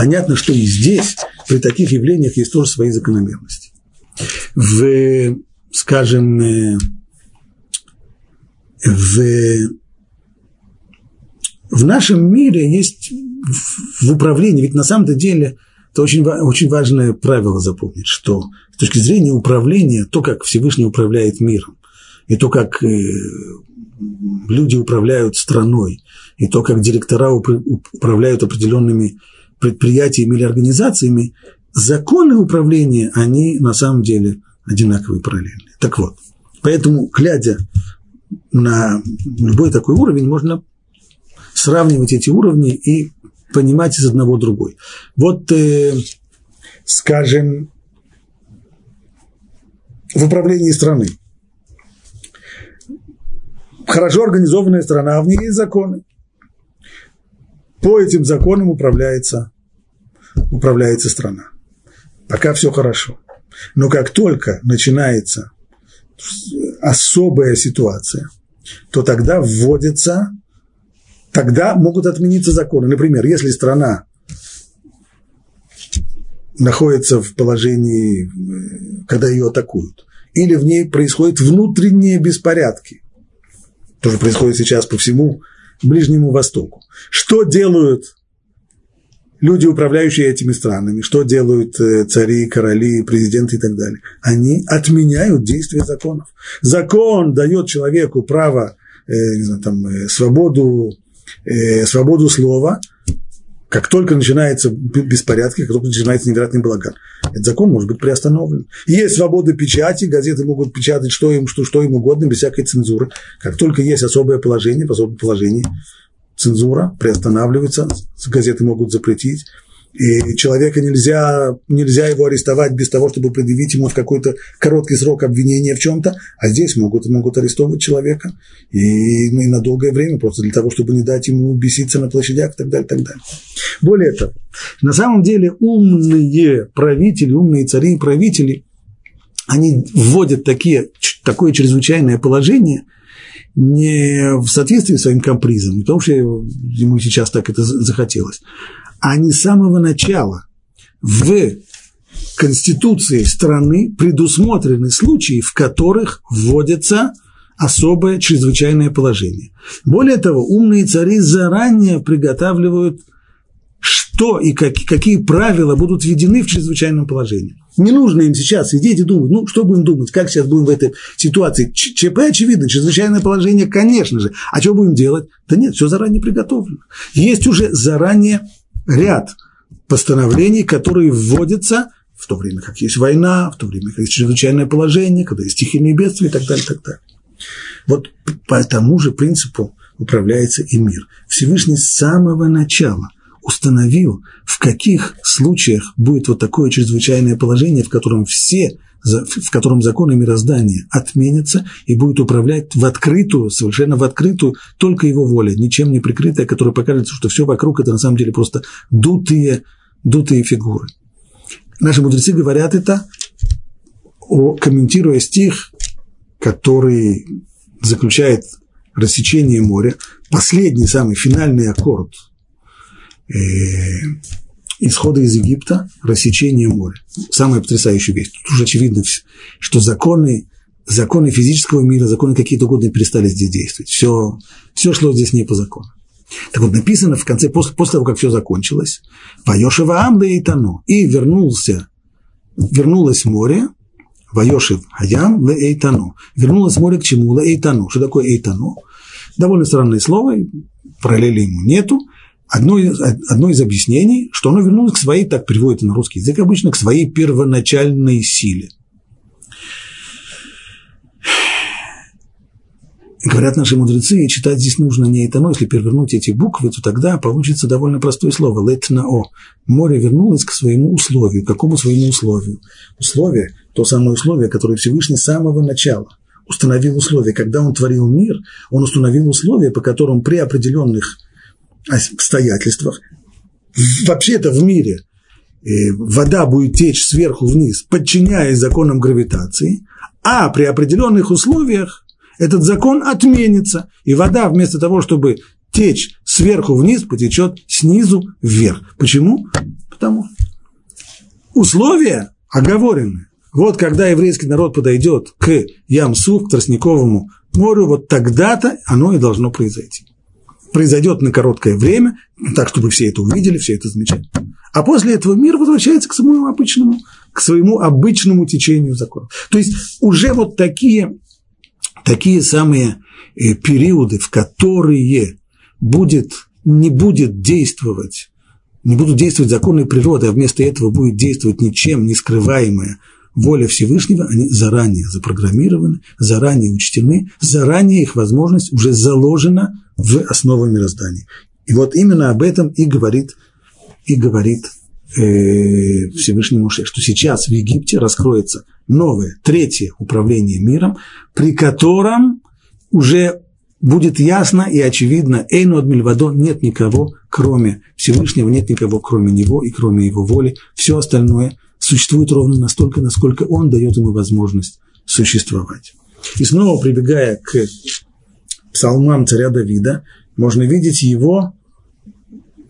Понятно, что и здесь, при таких явлениях, есть тоже свои закономерности. В, скажем, в, в нашем мире есть в управлении, ведь на самом-то деле это очень, очень важное правило запомнить, что с точки зрения управления, то, как Всевышний управляет миром, и то, как э, люди управляют страной, и то, как директора управляют определенными предприятиями или организациями, законы управления, они на самом деле одинаковые, параллельные. Так вот, поэтому, глядя на любой такой уровень, можно сравнивать эти уровни и понимать из одного другой. Вот, э, скажем, в управлении страны. Хорошо организованная страна, а в ней есть законы. По этим законам управляется, управляется страна. Пока все хорошо. Но как только начинается особая ситуация, то тогда вводится, тогда могут отмениться законы. Например, если страна находится в положении, когда ее атакуют, или в ней происходят внутренние беспорядки, тоже происходит сейчас по всему Ближнему Востоку. Что делают люди, управляющие этими странами, что делают э, цари, короли, президенты и так далее? Они отменяют действие законов. Закон дает человеку право, э, не знаю, там, э, свободу, свободу слова, как только начинается беспорядки, как только начинается невероятный балаган, этот закон может быть приостановлен. Есть свобода печати, газеты могут печатать что им, что, что им угодно, без всякой цензуры. Как только есть особое положение, в особом положении цензура приостанавливается, газеты могут запретить, и человека нельзя, нельзя его арестовать без того, чтобы предъявить ему в какой-то короткий срок обвинения в чем-то, а здесь могут, могут арестовывать человека и, ну, и на долгое время, просто для того, чтобы не дать ему беситься на площадях и так далее, и так далее. Более того, на самом деле умные правители, умные цари и правители, они вводят такие, такое чрезвычайное положение – не в соответствии с своим капризом, не потому что ему сейчас так это захотелось, а не с самого начала в Конституции страны предусмотрены случаи, в которых вводится особое чрезвычайное положение. Более того, умные цари заранее приготавливают, что и как, какие правила будут введены в чрезвычайном положении. Не нужно им сейчас сидеть и думать, ну, что будем думать, как сейчас будем в этой ситуации. ЧП, очевидно, чрезвычайное положение, конечно же. А что будем делать? Да нет, все заранее приготовлено. Есть уже заранее ряд постановлений, которые вводятся в то время, как есть война, в то время, как есть чрезвычайное положение, когда есть стихийные бедствия и так далее, так далее. Вот по тому же принципу управляется и мир. Всевышний с самого начала установил, в каких случаях будет вот такое чрезвычайное положение, в котором все в котором законы мироздания отменятся и будет управлять в открытую, совершенно в открытую, только его воля, ничем не прикрытая, которая покажется, что все вокруг это на самом деле просто дутые, дутые фигуры. Наши мудрецы говорят это, комментируя стих, который заключает рассечение моря, последний, самый финальный аккорд э, исхода из Египта, рассечение моря. Самая потрясающая вещь. Тут уже очевидно, что законы, законы физического мира, законы какие-то угодно перестали здесь действовать. Все, все шло здесь не по закону. Так вот, написано в конце, после, после того, как все закончилось, «Вайошева Амда и Тано». И вернулся, вернулось море, Вайошев Хаям в Эйтано. Вернулось море к чему? Ла Эйтано. Что такое Эйтано? Довольно странное слово, параллели ему нету. Одно из, одно из объяснений, что оно вернулось к своей, так переводится на русский язык обычно, к своей первоначальной силе. Говорят наши мудрецы, и читать здесь нужно не это, но если перевернуть эти буквы, то тогда получится довольно простое слово – летнао. Море вернулось к своему условию. К какому своему условию? Условие, то самое условие, которое Всевышний с самого начала установил условия. Когда он творил мир, он установил условия, по которым при определенных обстоятельствах, вообще-то в мире э, вода будет течь сверху вниз, подчиняясь законам гравитации, а при определенных условиях этот закон отменится, и вода вместо того, чтобы течь сверху вниз, потечет снизу вверх. Почему? Потому условия оговорены. Вот когда еврейский народ подойдет к Ямсу, к Тростниковому морю, вот тогда-то оно и должно произойти. Произойдет на короткое время, так, чтобы все это увидели, все это замечали. А после этого мир возвращается к своему обычному, к своему обычному течению закона. То есть уже вот такие, такие самые э, периоды, в которые будет, не будет действовать, не будут действовать законы природы, а вместо этого будет действовать ничем не скрываемая воля Всевышнего, они заранее запрограммированы, заранее учтены, заранее их возможность уже заложена в основу мироздания. И вот именно об этом и говорит, и говорит э, Всевышний Муше, что сейчас в Египте раскроется новое, третье управление миром, при котором уже будет ясно и очевидно, Эйну от Мильвадо нет никого, кроме Всевышнего, нет никого, кроме него и кроме его воли. Все остальное существует ровно настолько, насколько он дает ему возможность существовать. И снова прибегая к псалмам царя Давида, можно видеть его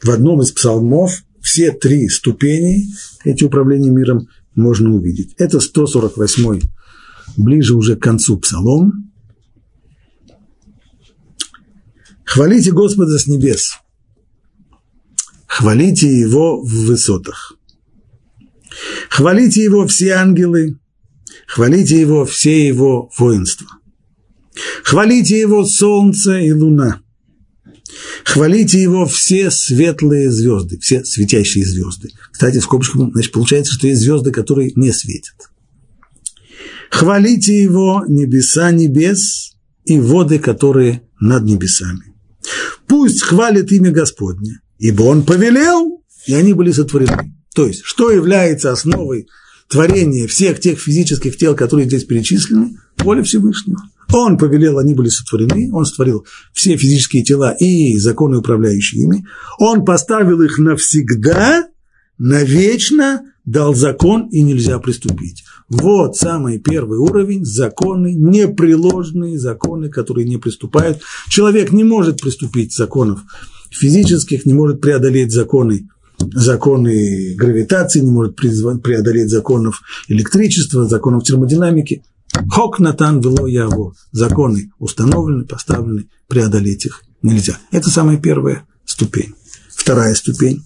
в одном из псалмов, все три ступени эти управления миром можно увидеть. Это 148 ближе уже к концу псалом, Хвалите Господа с небес. Хвалите Его в высотах. Хвалите Его все ангелы. Хвалите Его все Его воинства. Хвалите Его солнце и луна. Хвалите Его все светлые звезды, все светящие звезды. Кстати, в скобочках, значит, получается, что есть звезды, которые не светят. Хвалите Его небеса небес и воды, которые над небесами. Пусть хвалит имя Господне, ибо Он повелел, и они были сотворены. То есть, что является основой творения всех тех физических тел, которые здесь перечислены? Воля Всевышнего. Он повелел, они были сотворены, он сотворил все физические тела и законы, управляющие ими. Он поставил их навсегда, навечно, дал закон, и нельзя приступить. Вот самый первый уровень – законы, непреложные законы, которые не приступают. Человек не может приступить законов физических, не может преодолеть законы, законы гравитации, не может преодолеть законов электричества, законов термодинамики. Хок натан вело яво. Законы установлены, поставлены, преодолеть их нельзя. Это самая первая ступень. Вторая ступень.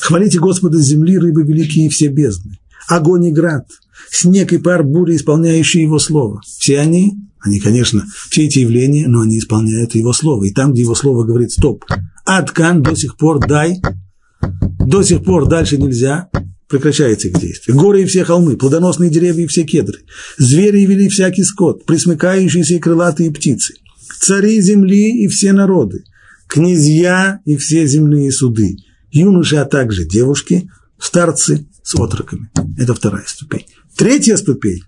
Хвалите Господа земли, рыбы великие и все бездны. Огонь и град – снег и пар бури, исполняющие его слово. Все они, они, конечно, все эти явления, но они исполняют его слово. И там, где его слово говорит «стоп», «аткан» до сих пор «дай», до сих пор дальше нельзя, прекращается их действие. Горы и все холмы, плодоносные деревья и все кедры, звери и вели всякий скот, присмыкающиеся и крылатые птицы, цари земли и все народы, князья и все земные суды, юноши, а также девушки, старцы с отроками. Это вторая ступень. Третья ступень.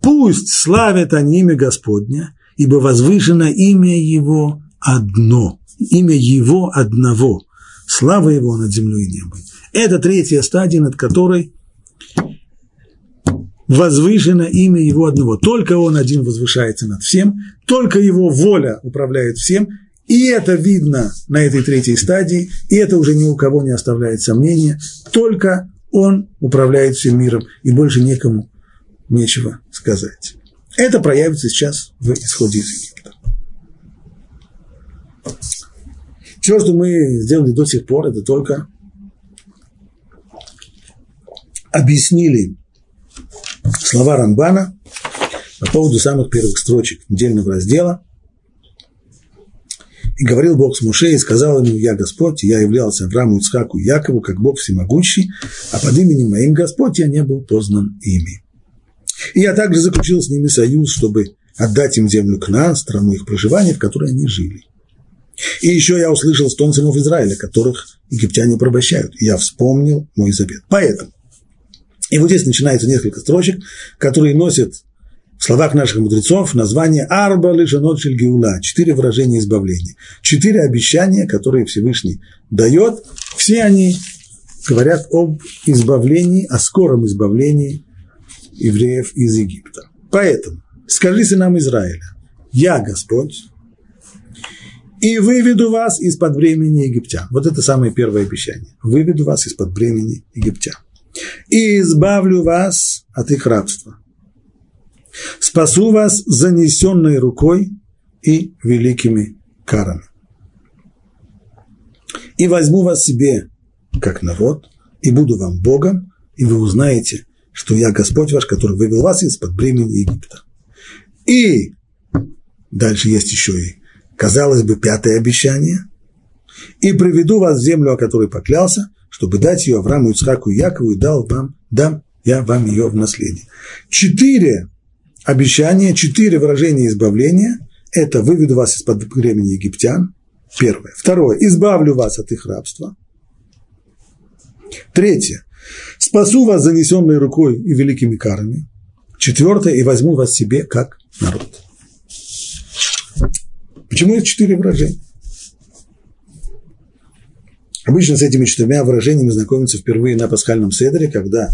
Пусть славят они имя Господня, ибо возвышено имя Его одно. Имя Его одного. Слава Его над землей и небом. Это третья стадия, над которой возвышено имя Его одного. Только Он один возвышается над всем, только Его воля управляет всем, и это видно на этой третьей стадии, и это уже ни у кого не оставляет сомнения, только он управляет всем миром, и больше некому нечего сказать. Это проявится сейчас в исходе из Египта. Все, что мы сделали до сих пор, это только объяснили слова Рамбана по поводу самых первых строчек недельного раздела – и говорил Бог с Муше, и сказал ему, я Господь, я являлся Аврааму, Ицхаку и Якову, как Бог всемогущий, а под именем моим Господь я не был познан ими. И я также заключил с ними союз, чтобы отдать им землю к нам, страну их проживания, в которой они жили. И еще я услышал стон сынов Израиля, которых египтяне порабощают. Я вспомнил мой завет. Поэтому. И вот здесь начинается несколько строчек, которые носят в словах наших мудрецов название «Арба лишанот геула» – четыре выражения избавления, четыре обещания, которые Всевышний дает, все они говорят об избавлении, о скором избавлении евреев из Египта. Поэтому скажи сынам Израиля, я Господь, и выведу вас из-под времени египтян. Вот это самое первое обещание. Выведу вас из-под времени египтян. И избавлю вас от их рабства. Спасу вас занесенной рукой и великими карами. И возьму вас себе как народ, и буду вам Богом, и вы узнаете, что я Господь ваш, который вывел вас из-под бремени Египта. И дальше есть еще и, казалось бы, пятое обещание. И приведу вас в землю, о которой поклялся, чтобы дать ее Аврааму, Ицхаку и Якову, и дал вам, дам я вам ее в наследие. Четыре обещания, четыре выражения избавления – это выведу вас из-под бремени египтян, первое. Второе – избавлю вас от их рабства. Третье. Спасу вас занесенной рукой и великими карами. Четвертое. И возьму вас себе как народ. Почему есть четыре выражения? Обычно с этими четырьмя выражениями знакомятся впервые на пасхальном седре, когда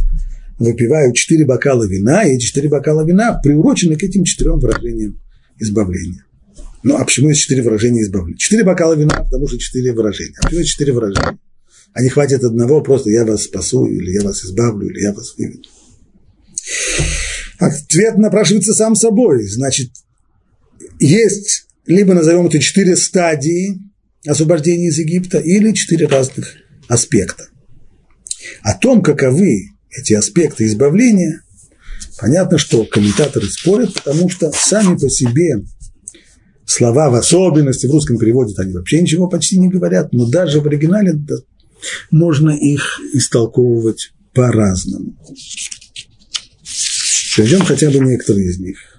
выпивают четыре бокала вина, и эти четыре бокала вина приурочены к этим четырем выражениям избавления. Ну, а почему есть четыре выражения избавления? Четыре бокала вина, потому что четыре выражения. А почему четыре выражения? а не хватит одного, просто я вас спасу, или я вас избавлю, или я вас выведу. Ответ напрашивается сам собой. Значит, есть, либо назовем это четыре стадии освобождения из Египта, или четыре разных аспекта. О том, каковы эти аспекты избавления, понятно, что комментаторы спорят, потому что сами по себе слова в особенности в русском переводе они вообще ничего почти не говорят, но даже в оригинале можно их истолковывать по-разному. Приведем хотя бы некоторые из них.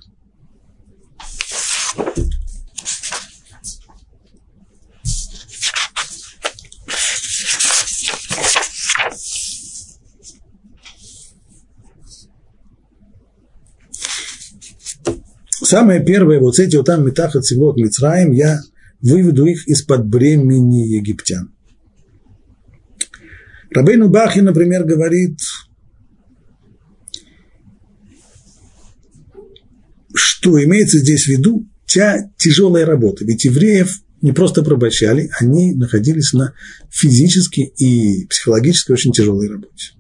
Самое первое, вот эти вот там метаха цивот Мицраем, я выведу их из-под бремени египтян. Рабейну Бахи, например, говорит, что имеется здесь в виду тя тяжелая работа. Ведь евреев не просто пробачали, они находились на физически и психологически очень тяжелой работе.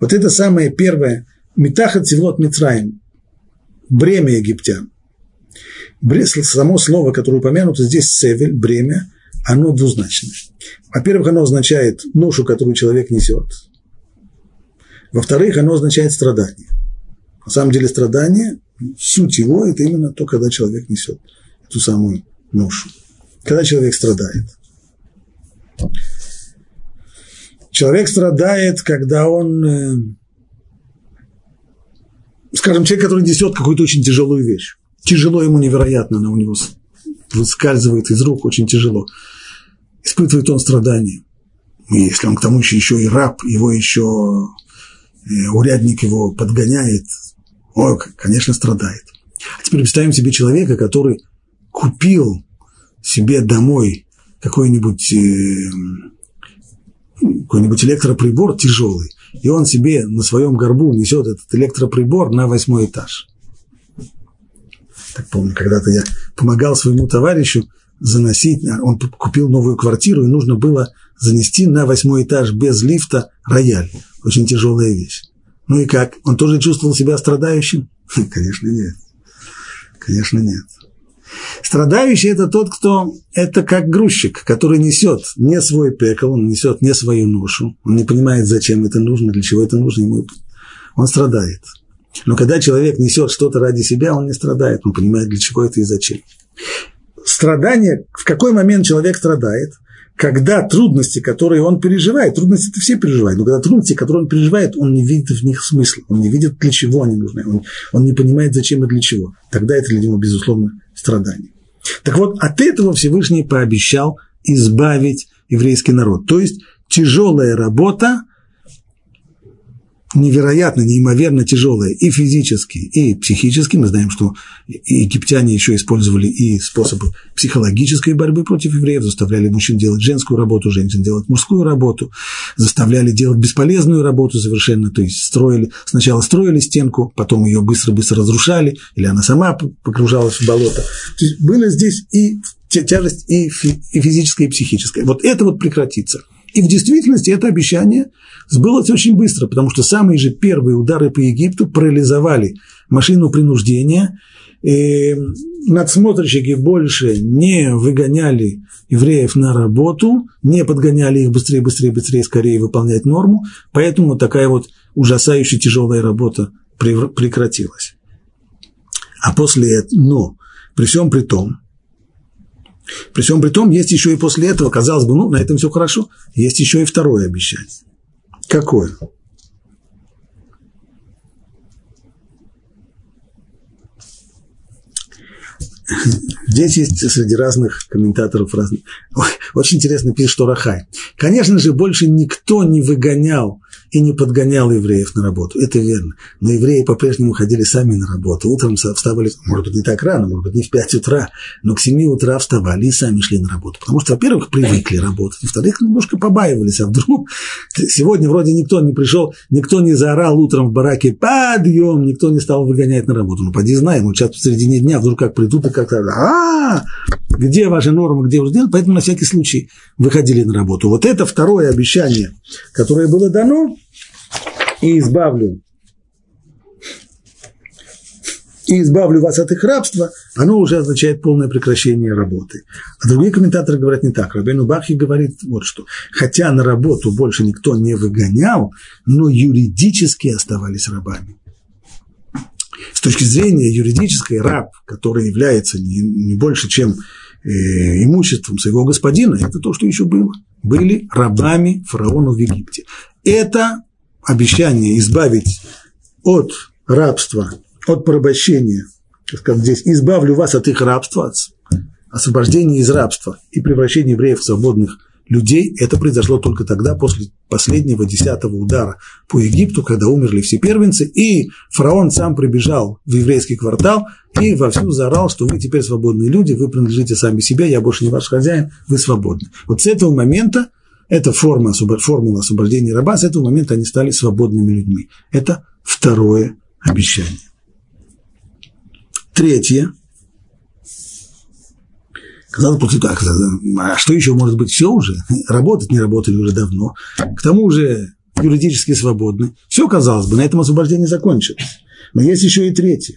Вот это самое первое, метаха цивлот Мицраем, бремя египтян. Само слово, которое упомянуто здесь, севель, бремя, оно двузначное. Во-первых, оно означает ношу, которую человек несет. Во-вторых, оно означает страдание. На самом деле страдание, суть его, это именно то, когда человек несет эту самую ношу. Когда человек страдает. Человек страдает, когда он, э, скажем, человек, который несет какую-то очень тяжелую вещь. Тяжело ему невероятно, она у него выскальзывает из рук, очень тяжело испытывает он страдания. И если он к тому еще, еще и раб, его еще э, урядник его подгоняет, ой, конечно, страдает. А теперь представим себе человека, который купил себе домой какой-нибудь э, какой-нибудь электроприбор тяжелый, и он себе на своем горбу несет этот электроприбор на восьмой этаж. Так помню, когда-то я помогал своему товарищу заносить, он купил новую квартиру, и нужно было занести на восьмой этаж без лифта рояль. Очень тяжелая вещь. Ну и как? Он тоже чувствовал себя страдающим? Конечно, нет. Конечно, нет. Страдающий – это тот, кто – это как грузчик, который несет не свой пекал, он несет не свою ношу, он не понимает, зачем это нужно, для чего это нужно, ему он страдает. Но когда человек несет что-то ради себя, он не страдает, он понимает, для чего это и зачем страдание, в какой момент человек страдает, когда трудности, которые он переживает, трудности это все переживают, но когда трудности, которые он переживает, он не видит в них смысла, он не видит, для чего они нужны, он, он не понимает, зачем и для чего. Тогда это для него, безусловно, страдание. Так вот, от этого Всевышний пообещал избавить еврейский народ. То есть тяжелая работа, невероятно, неимоверно тяжелое и физически, и психически. Мы знаем, что египтяне еще использовали и способы психологической борьбы против евреев, заставляли мужчин делать женскую работу, женщин делать мужскую работу, заставляли делать бесполезную работу совершенно, то есть строили, сначала строили стенку, потом ее быстро-быстро разрушали, или она сама погружалась в болото. То есть было здесь и тяжесть и, физическая, и психическая. Вот это вот прекратится. И в действительности это обещание сбылось очень быстро, потому что самые же первые удары по Египту парализовали машину принуждения, и надсмотрщики больше не выгоняли евреев на работу, не подгоняли их быстрее, быстрее, быстрее, скорее выполнять норму, поэтому такая вот ужасающая тяжелая работа прекратилась. А после этого, но при всем при том, при всем при том, есть еще и после этого, казалось бы, ну, на этом все хорошо, есть еще и второе обещание. Какое? Здесь есть среди разных комментаторов разных. Очень интересно пишет Рахай. Конечно же, больше никто не выгонял и не подгонял евреев на работу. Это верно. Но евреи по-прежнему ходили сами на работу. Утром вставали, может быть, не так рано, может быть, не в 5 утра, но к 7 утра вставали и сами шли на работу. Потому что, во-первых, привыкли работать, во-вторых, немножко побаивались. А вдруг сегодня вроде никто не пришел, никто не заорал утром в бараке «подъем», никто не стал выгонять на работу. Ну, поди знаем, вот сейчас в середине дня вдруг как придут и как-то а где ваши нормы, где уже сделать, поэтому на всякий случай выходили на работу. Вот это второе обещание, которое было дано, и избавлю и избавлю вас от их рабства, оно уже означает полное прекращение работы. А другие комментаторы говорят не так. Рабейну Бахи говорит вот что. Хотя на работу больше никто не выгонял, но юридически оставались рабами. С точки зрения юридической, раб, который является не, не больше, чем э, имуществом своего господина, это то, что еще было. Были рабами фараона в Египте. Это обещание избавить от рабства, от порабощения, как здесь, избавлю вас от их рабства, от освобождения из рабства и превращения евреев в свободных людей, это произошло только тогда, после последнего десятого удара по Египту, когда умерли все первенцы, и фараон сам прибежал в еврейский квартал и вовсю заорал, что вы теперь свободные люди, вы принадлежите сами себе, я больше не ваш хозяин, вы свободны. Вот с этого момента это форма, формула освобождения раба, с этого момента они стали свободными людьми. Это второе обещание. Третье. Казалось, после так, а что еще может быть? Все уже. Работать не работали уже давно. К тому же юридически свободны. Все, казалось бы, на этом освобождение закончилось. Но есть еще и третье.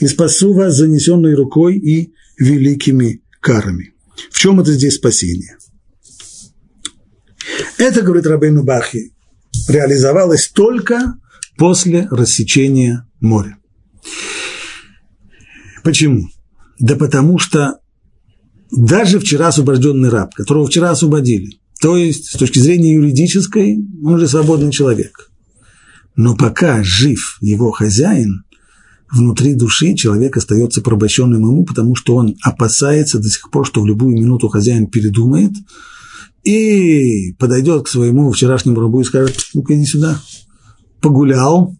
«И спасу вас занесенной рукой и великими карами». В чем это здесь спасение? Это, говорит Рабейну Бахи, реализовалось только после рассечения моря. Почему? Да потому что даже вчера освобожденный раб, которого вчера освободили, то есть с точки зрения юридической, он уже свободный человек. Но пока жив его хозяин, внутри души человек остается порабощенным ему, потому что он опасается до сих пор, что в любую минуту хозяин передумает – и подойдет к своему вчерашнему рабу и скажет, ну-ка иди сюда, погулял,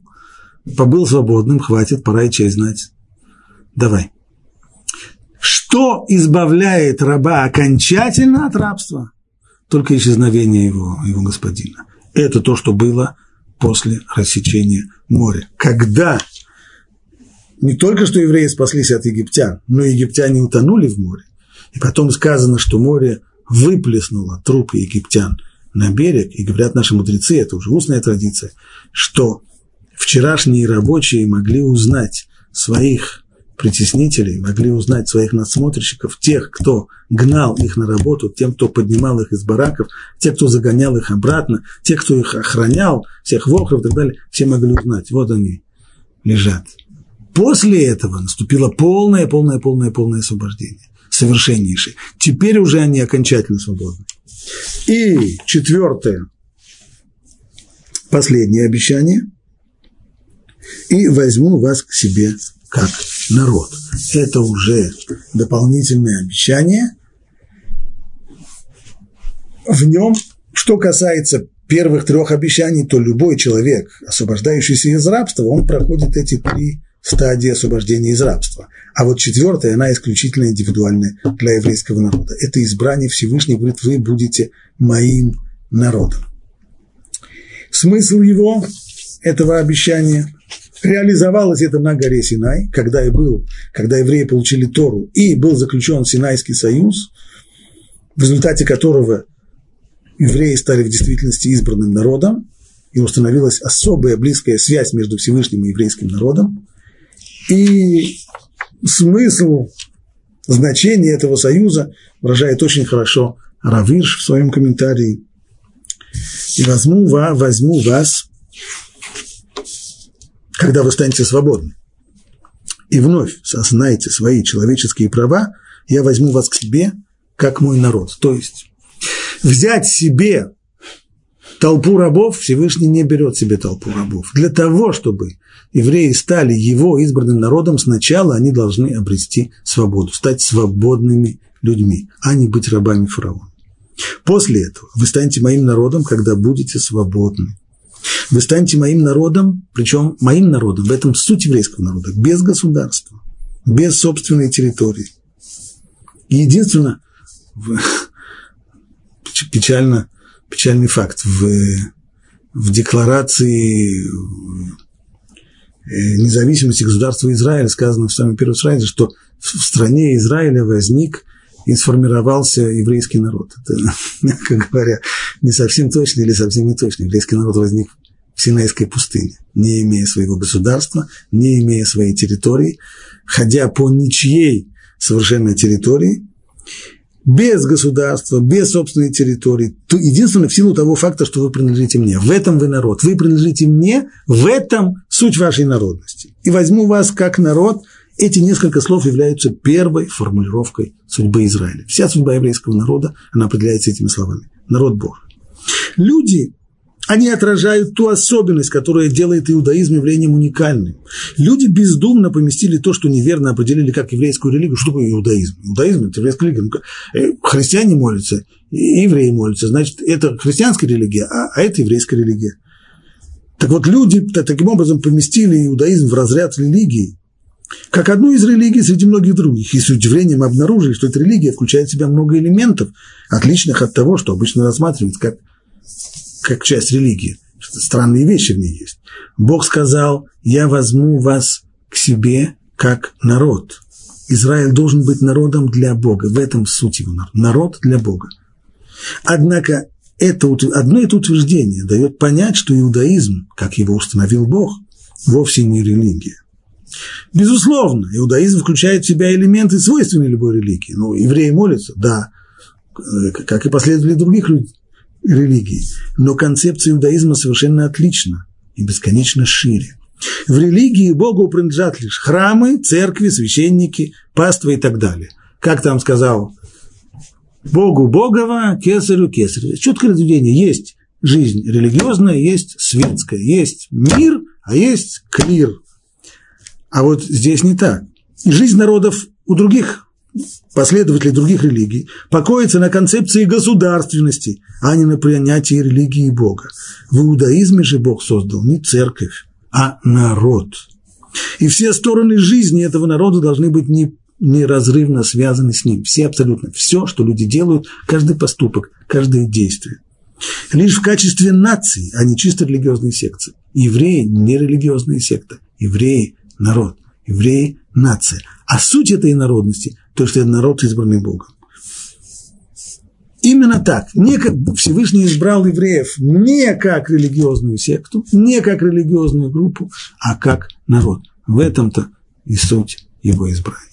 побыл свободным, хватит, пора и честь знать. Давай. Что избавляет раба окончательно от рабства? Только исчезновение его, его господина. Это то, что было после рассечения моря. Когда не только что евреи спаслись от египтян, но и египтяне утонули в море, и потом сказано, что море выплеснула трупы египтян на берег, и говорят наши мудрецы, это уже устная традиция, что вчерашние рабочие могли узнать своих притеснителей, могли узнать своих надсмотрщиков, тех, кто гнал их на работу, тем, кто поднимал их из бараков, те, кто загонял их обратно, те, кто их охранял, всех вохров и так далее, все могли узнать, вот они лежат. После этого наступило полное, полное, полное, полное освобождение совершеннейший. Теперь уже они окончательно свободны. И четвертое, последнее обещание. И возьму вас к себе как народ. Это уже дополнительное обещание. В нем, что касается первых трех обещаний, то любой человек, освобождающийся из рабства, он проходит эти три стадии освобождения из рабства. А вот четвертая, она исключительно индивидуальная для еврейского народа. Это избрание Всевышний говорит, вы будете моим народом. Смысл его, этого обещания, реализовалось это на горе Синай, когда, и был, когда евреи получили Тору, и был заключен Синайский союз, в результате которого евреи стали в действительности избранным народом, и установилась особая близкая связь между Всевышним и еврейским народом. И смысл, значение этого союза выражает очень хорошо Равирш в своем комментарии. «И возьму, возьму вас, когда вы станете свободны, и вновь осознаете свои человеческие права, я возьму вас к себе, как мой народ». То есть взять себе толпу рабов, Всевышний не берет себе толпу рабов. Для того, чтобы евреи стали его избранным народом, сначала они должны обрести свободу, стать свободными людьми, а не быть рабами фараона. После этого вы станете моим народом, когда будете свободны. Вы станете моим народом, причем моим народом, в этом суть еврейского народа, без государства, без собственной территории. единственное, печально, печальный факт. В, в декларации э, независимости государства Израиль сказано в самом первом слайде, что в стране Израиля возник и сформировался еврейский народ. Это, мягко говоря, не совсем точно или совсем не точно. Еврейский народ возник в Синайской пустыне, не имея своего государства, не имея своей территории, ходя по ничьей совершенной территории, без государства, без собственной территории, то единственное в силу того факта, что вы принадлежите мне. В этом вы народ. Вы принадлежите мне, в этом суть вашей народности. И возьму вас как народ. Эти несколько слов являются первой формулировкой судьбы Израиля. Вся судьба еврейского народа, она определяется этими словами. Народ Божий. Люди они отражают ту особенность, которая делает иудаизм явлением уникальным. Люди бездумно поместили то, что неверно определили как еврейскую религию. Что такое иудаизм? Иудаизм – это еврейская религия. Э, христиане молятся, евреи молятся. Значит, это христианская религия, а, а это еврейская религия. Так вот, люди таким образом поместили иудаизм в разряд религии, как одну из религий среди многих других. И с удивлением обнаружили, что эта религия включает в себя много элементов, отличных от того, что обычно рассматривают как как часть религии. Странные вещи в ней есть. Бог сказал, я возьму вас к себе как народ. Израиль должен быть народом для Бога. В этом суть его народ. Народ для Бога. Однако это, одно это утверждение дает понять, что иудаизм, как его установил Бог, вовсе не религия. Безусловно, иудаизм включает в себя элементы, свойственные любой религии. Ну, евреи молятся, да, как и последователи других религий. Но концепция иудаизма совершенно отлична и бесконечно шире. В религии Богу принадлежат лишь храмы, церкви, священники, паства и так далее. Как там сказал Богу Богова, кесарю кесарю. Четкое разделение. Есть жизнь религиозная, есть светская, есть мир, а есть клир. А вот здесь не так. Жизнь народов у других последователей других религий покоится на концепции государственности, а не на принятии религии Бога. В иудаизме же Бог создал не церковь, а народ. И все стороны жизни этого народа должны быть не, неразрывно связаны с ним. Все абсолютно. Все, что люди делают, каждый поступок, каждое действие. Лишь в качестве нации, а не чисто религиозной секции. Евреи – не религиозная секта. Евреи – народ. Евреи – нация. А суть этой народности то, что это народ, избранный Богом. Именно так. Не как Всевышний избрал евреев не как религиозную секту, не как религиозную группу, а как народ. В этом-то и суть его избрания.